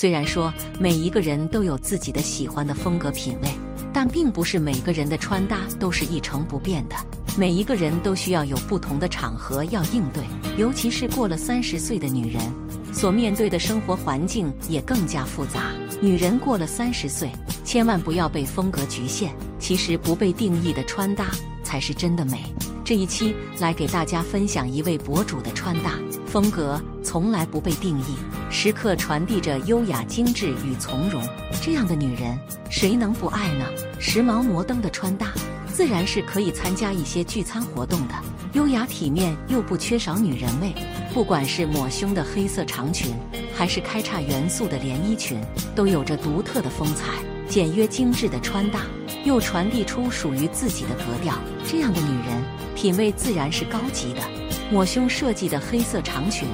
虽然说每一个人都有自己的喜欢的风格品味，但并不是每个人的穿搭都是一成不变的。每一个人都需要有不同的场合要应对，尤其是过了三十岁的女人，所面对的生活环境也更加复杂。女人过了三十岁，千万不要被风格局限。其实不被定义的穿搭才是真的美。这一期来给大家分享一位博主的穿搭风格，从来不被定义，时刻传递着优雅、精致与从容。这样的女人，谁能不爱呢？时髦摩登的穿搭，自然是可以参加一些聚餐活动的。优雅体面又不缺少女人味，不管是抹胸的黑色长裙，还是开叉元素的连衣裙，都有着独特的风采。简约精致的穿搭，又传递出属于自己的格调，这样的女人品味自然是高级的。抹胸设计的黑色长裙，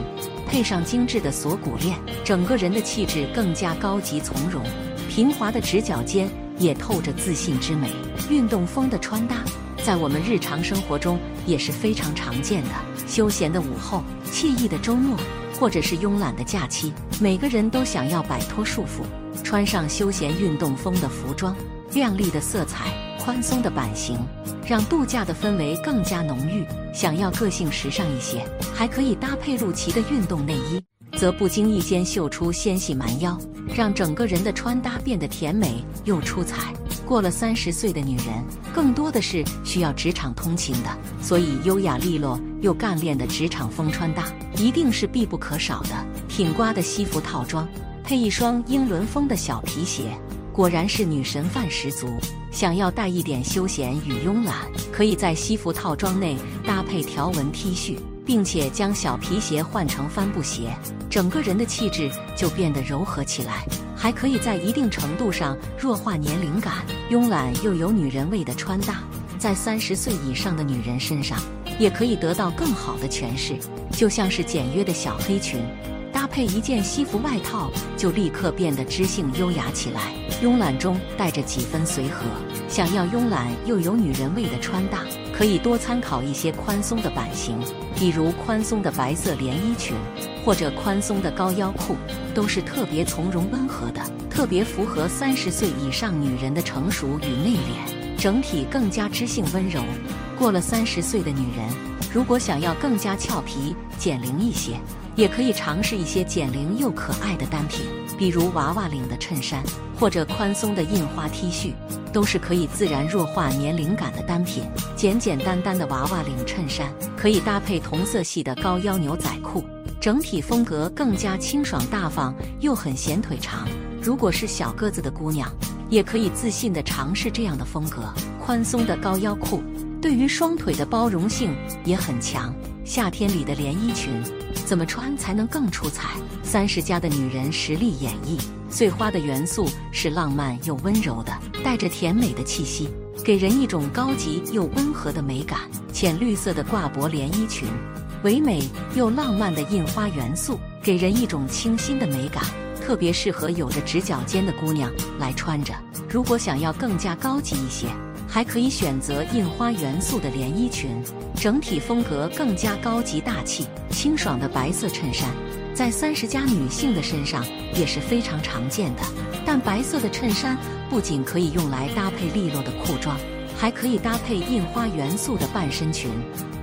配上精致的锁骨链，整个人的气质更加高级从容。平滑的直角肩也透着自信之美。运动风的穿搭，在我们日常生活中也是非常常见的。休闲的午后，惬意的周末，或者是慵懒的假期，每个人都想要摆脱束缚。穿上休闲运动风的服装，亮丽的色彩，宽松的版型，让度假的氛围更加浓郁。想要个性时尚一些，还可以搭配露脐的运动内衣，则不经意间秀出纤细蛮腰，让整个人的穿搭变得甜美又出彩。过了三十岁的女人，更多的是需要职场通勤的，所以优雅利落又干练的职场风穿搭，一定是必不可少的。挺刮的西服套装。配一双英伦风的小皮鞋，果然是女神范十足。想要带一点休闲与慵懒，可以在西服套装内搭配条纹 T 恤，并且将小皮鞋换成帆布鞋，整个人的气质就变得柔和起来。还可以在一定程度上弱化年龄感，慵懒又有女人味的穿搭，在三十岁以上的女人身上也可以得到更好的诠释，就像是简约的小黑裙。搭配一件西服外套，就立刻变得知性优雅起来。慵懒中带着几分随和，想要慵懒又有女人味的穿搭，可以多参考一些宽松的版型，比如宽松的白色连衣裙，或者宽松的高腰裤，都是特别从容温和的，特别符合三十岁以上女人的成熟与内敛，整体更加知性温柔。过了三十岁的女人，如果想要更加俏皮、减龄一些。也可以尝试一些减龄又可爱的单品，比如娃娃领的衬衫或者宽松的印花 T 恤，都是可以自然弱化年龄感的单品。简简单单的娃娃领衬衫可以搭配同色系的高腰牛仔裤，整体风格更加清爽大方，又很显腿长。如果是小个子的姑娘，也可以自信的尝试这样的风格。宽松的高腰裤对于双腿的包容性也很强。夏天里的连衣裙。怎么穿才能更出彩？三十加的女人实力演绎，碎花的元素是浪漫又温柔的，带着甜美的气息，给人一种高级又温和的美感。浅绿色的挂脖连衣裙，唯美又浪漫的印花元素，给人一种清新的美感，特别适合有着直角肩的姑娘来穿着。如果想要更加高级一些。还可以选择印花元素的连衣裙，整体风格更加高级大气。清爽的白色衬衫，在三十加女性的身上也是非常常见的。但白色的衬衫不仅可以用来搭配利落的裤装，还可以搭配印花元素的半身裙，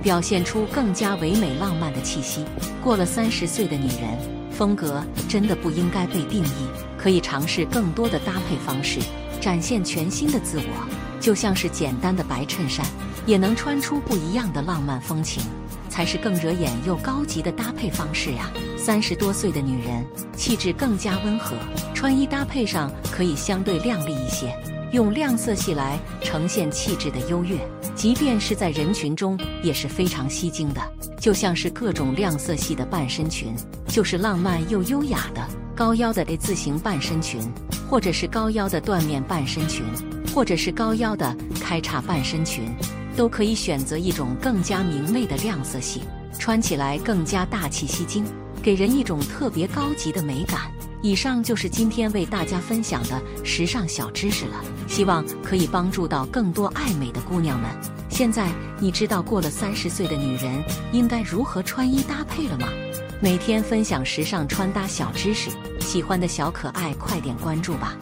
表现出更加唯美浪漫的气息。过了三十岁的女人，风格真的不应该被定义，可以尝试更多的搭配方式，展现全新的自我。就像是简单的白衬衫，也能穿出不一样的浪漫风情，才是更惹眼又高级的搭配方式呀！三十多岁的女人，气质更加温和，穿衣搭配上可以相对靓丽一些，用亮色系来呈现气质的优越，即便是在人群中也是非常吸睛的。就像是各种亮色系的半身裙，就是浪漫又优雅的高腰的 A 字形半身裙，或者是高腰的缎面半身裙。或者是高腰的开叉半身裙，都可以选择一种更加明媚的亮色系，穿起来更加大气吸睛，给人一种特别高级的美感。以上就是今天为大家分享的时尚小知识了，希望可以帮助到更多爱美的姑娘们。现在你知道过了三十岁的女人应该如何穿衣搭配了吗？每天分享时尚穿搭小知识。喜欢的小可爱快点关注吧。